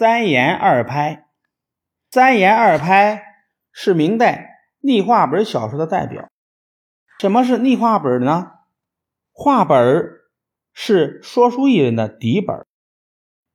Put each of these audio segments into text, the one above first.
三言二拍，三言二拍是明代逆话本小说的代表。什么是逆话本呢？话本是说书艺人的底本。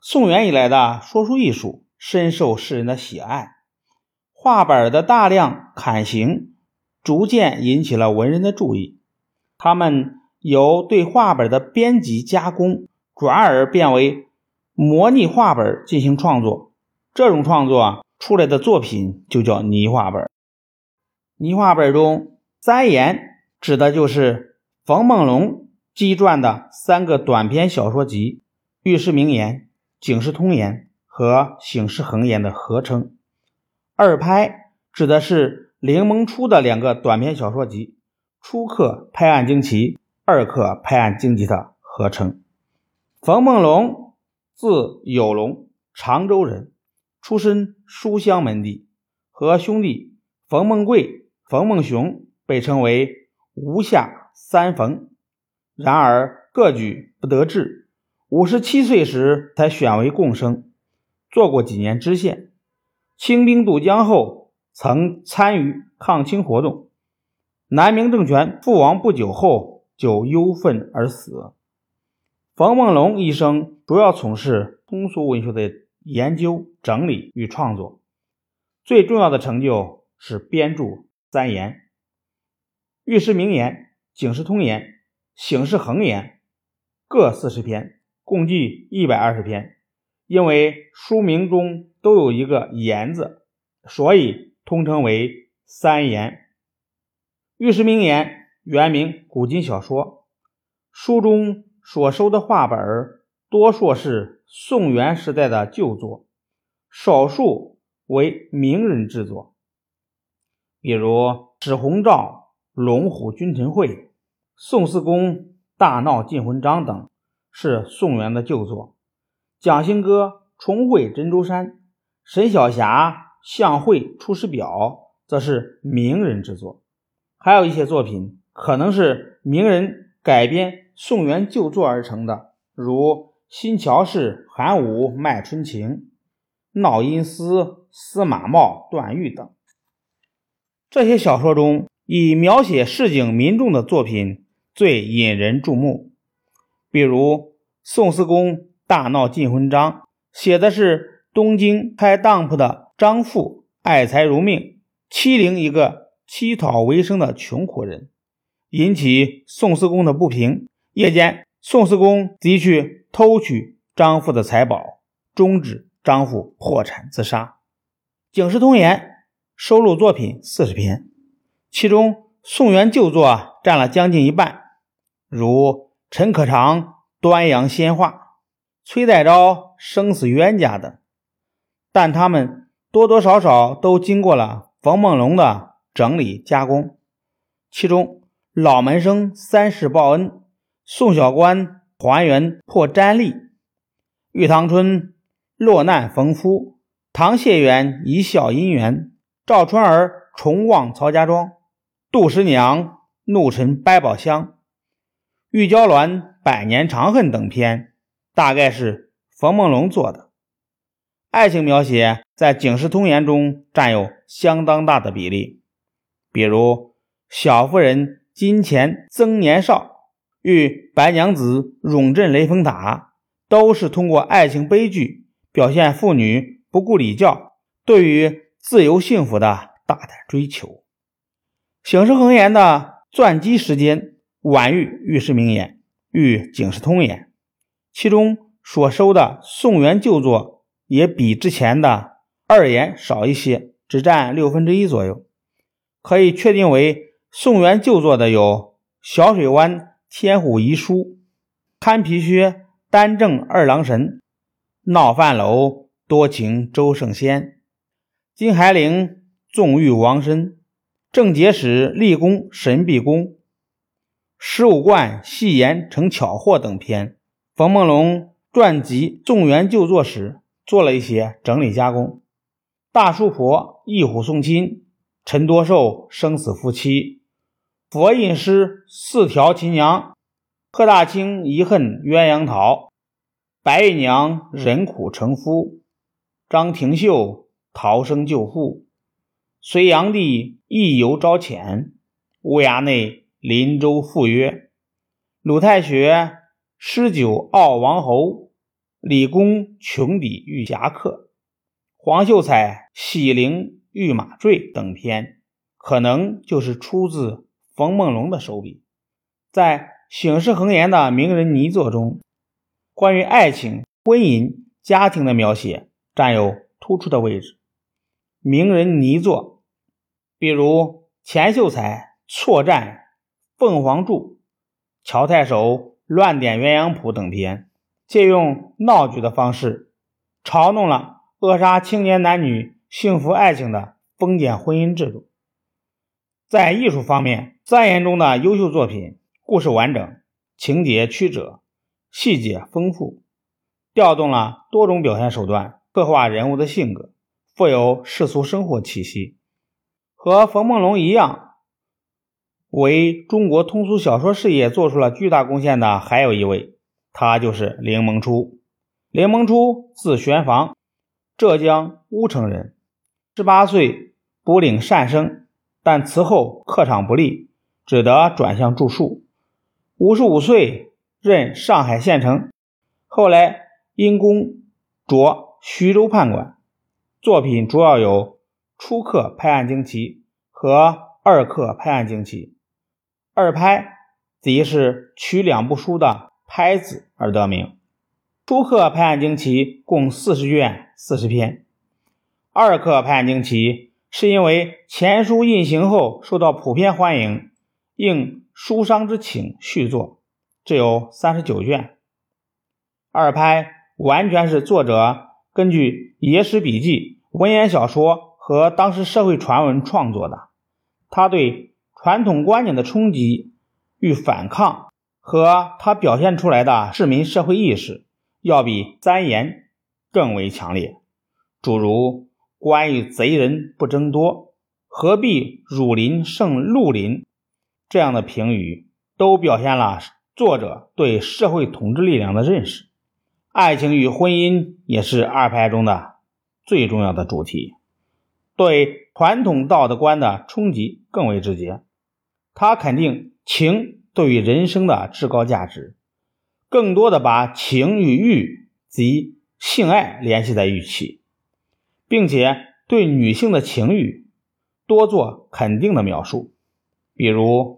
宋元以来的说书艺术深受世人的喜爱，话本的大量刊行，逐渐引起了文人的注意。他们由对话本的编辑加工，转而变为。模拟话本进行创作，这种创作出来的作品就叫拟话本。拟话本中，三言指的就是冯梦龙积撰的三个短篇小说集《喻世明言》《警世通言》和《醒世恒言》的合称。二拍指的是凌蒙初的两个短篇小说集《初刻拍案惊奇》《二刻拍案惊奇》的合称。冯梦龙。字有龙，常州人，出身书香门第，和兄弟冯梦贵、冯梦熊被称为吴下三冯。然而各举不得志，五十七岁时才选为贡生，做过几年知县。清兵渡江后，曾参与抗清活动。南明政权覆亡不久后，就忧愤而死。冯梦龙一生主要从事通俗文学的研究、整理与创作，最重要的成就是编著《三言》《喻世名言》《警世通言》《醒世恒言》各四十篇，共计一百二十篇。因为书名中都有一个“言”字，所以通称为《三言》。《喻世名言》原名《古今小说》，书中。所收的画本多数是宋元时代的旧作，少数为名人之作，比如史鸿照《龙虎君臣会》、宋四公大闹进魂章等是宋元的旧作，蒋兴歌重绘珍珠山、沈小霞相绘出师表则是名人之作，还有一些作品可能是名人改编。宋元旧作而成的，如新桥氏韩武卖春情、闹音司司马茂段誉等。这些小说中，以描写市井民众的作品最引人注目。比如宋思公大闹进魂章，写的是东京开当铺的张富爱财如命，欺凌一个乞讨为生的穷苦人，引起宋思公的不平。夜间，宋思公即去偷取张富的财宝，终止张富破产自杀。《警世通言》收录作品四十篇，其中宋元旧作占了将近一半，如陈可长《端阳仙话》、崔代昭《生死冤家》等。但他们多多少少都经过了冯梦龙的整理加工，其中《老门生三世报恩》。宋小官还原破毡吏，玉堂春落难逢夫，唐谢元一笑姻缘，赵春儿重望曹家庄，杜十娘怒沉百宝箱，玉娇鸾百年长恨等篇，大概是冯梦龙做的。爱情描写在《警世通言》中占有相当大的比例，比如小妇人金钱曾年少。与白娘子永镇雷峰塔，都是通过爱情悲剧表现妇女不顾礼教，对于自由幸福的大胆追求。醒世恒言的钻机时间晚于《御世明言》与《警世通言》，其中所收的宋元旧作也比之前的二言少一些，只占六分之一左右。可以确定为宋元旧作的有小水湾。天虎遗书、堪皮靴、单正二郎神、闹饭楼、多情周圣仙、金海陵纵欲王参、正节使立功神臂功、十五贯戏言成巧货等篇，冯梦龙传集宋元旧作时做了一些整理加工。大叔婆一虎送亲、陈多寿生死夫妻。佛印诗四条秦娘，贺大清遗恨鸳鸯桃，白玉娘忍苦成夫，张廷秀逃生救父，隋炀帝意游招遣，乌鸦内林州赴约，鲁太学诗酒傲王侯，李公穷抵御侠客，黄秀才喜灵御马坠等篇，可能就是出自冯梦龙的手笔。在醒世恒言的名人泥作中，关于爱情、婚姻、家庭的描写占有突出的位置。名人泥作，比如钱秀才错战凤凰柱、乔太守乱点鸳鸯谱等篇，借用闹剧的方式，嘲弄了扼杀青年男女幸福爱情的封建婚姻制度。在艺术方面，三言中的优秀作品，故事完整，情节曲折，细节丰富。调动了多种表现手段，刻画人物的性格，富有世俗生活气息。和冯梦龙一样，为中国通俗小说事业做出了巨大贡献的还有一位，他就是林萌初。林萌初字玄房，浙江乌城人。十八岁不领善生，但此后课场不利，只得转向著述。五十五岁任上海县丞，后来。因公着徐州判官，作品主要有《初刻拍案惊奇》和《二刻拍案惊奇》。二拍即是取两部书的“拍”字而得名。《初刻拍案惊奇》共四十卷四十篇，《二刻拍案惊奇》是因为前书印行后受到普遍欢迎，应书商之请续作，只有三十九卷。二拍。完全是作者根据野史笔记、文言小说和当时社会传闻创作的。他对传统观念的冲击与反抗，和他表现出来的市民社会意识，要比三言更为强烈。诸如“关于贼人不争多，何必汝林胜陆林”这样的评语，都表现了作者对社会统治力量的认识。爱情与婚姻也是二拍中的最重要的主题，对传统道德观的冲击更为直接。他肯定情对于人生的至高价值，更多的把情与欲及性爱联系在一起，并且对女性的情欲多做肯定的描述。比如《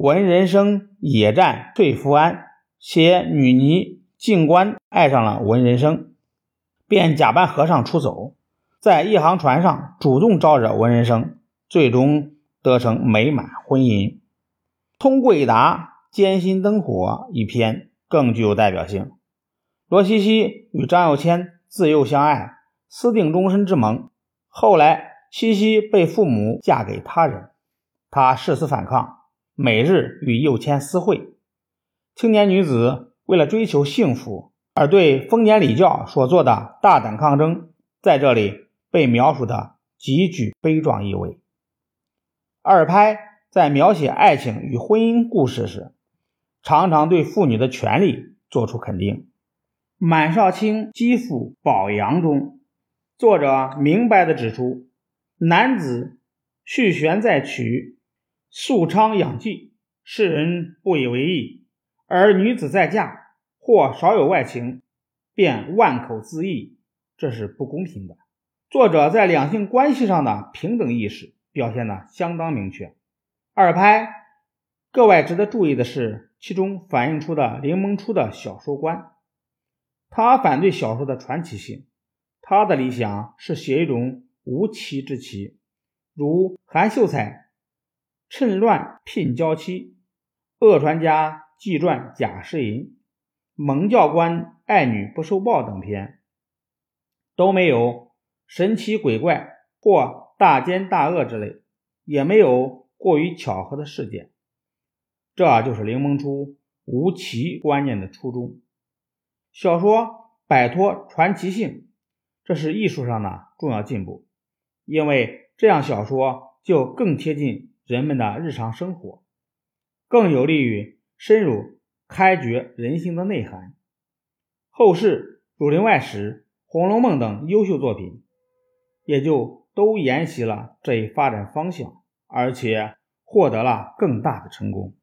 文人生野战退福安》写女尼。静观爱上了文人生，便假扮和尚出走，在一行船上主动招惹文人生，最终得成美满婚姻。通贵达艰辛灯火一篇更具有代表性。罗西西与张幼谦自幼相爱，私定终身之盟。后来西西被父母嫁给他人，他誓死反抗，每日与右谦私会。青年女子。为了追求幸福而对封建礼教所做的大胆抗争，在这里被描述的极具悲壮意味。二拍在描写爱情与婚姻故事时，常常对妇女的权利作出肯定。《满少卿继父宝阳》中，作者明白地指出：男子续弦再娶，素昌养妓，世人不以为意。而女子再嫁，或少有外情，便万口自缢，这是不公平的。作者在两性关系上的平等意识表现的相当明确。二拍格外值得注意的是，其中反映出的林萌初的小说观。他反对小说的传奇性，他的理想是写一种无奇之奇，如韩秀才趁乱聘娇妻，恶传家。纪传贾世银、蒙教官爱女不受报等篇，都没有神奇鬼怪或大奸大恶之类，也没有过于巧合的事件。这就是林萌初无奇观念的初衷。小说摆脱传奇性，这是艺术上的重要进步，因为这样小说就更贴近人们的日常生活，更有利于。深入开掘人性的内涵。后世《儒林外史》红楼梦》等优秀作品，也就都沿袭了这一发展方向，而且获得了更大的成功。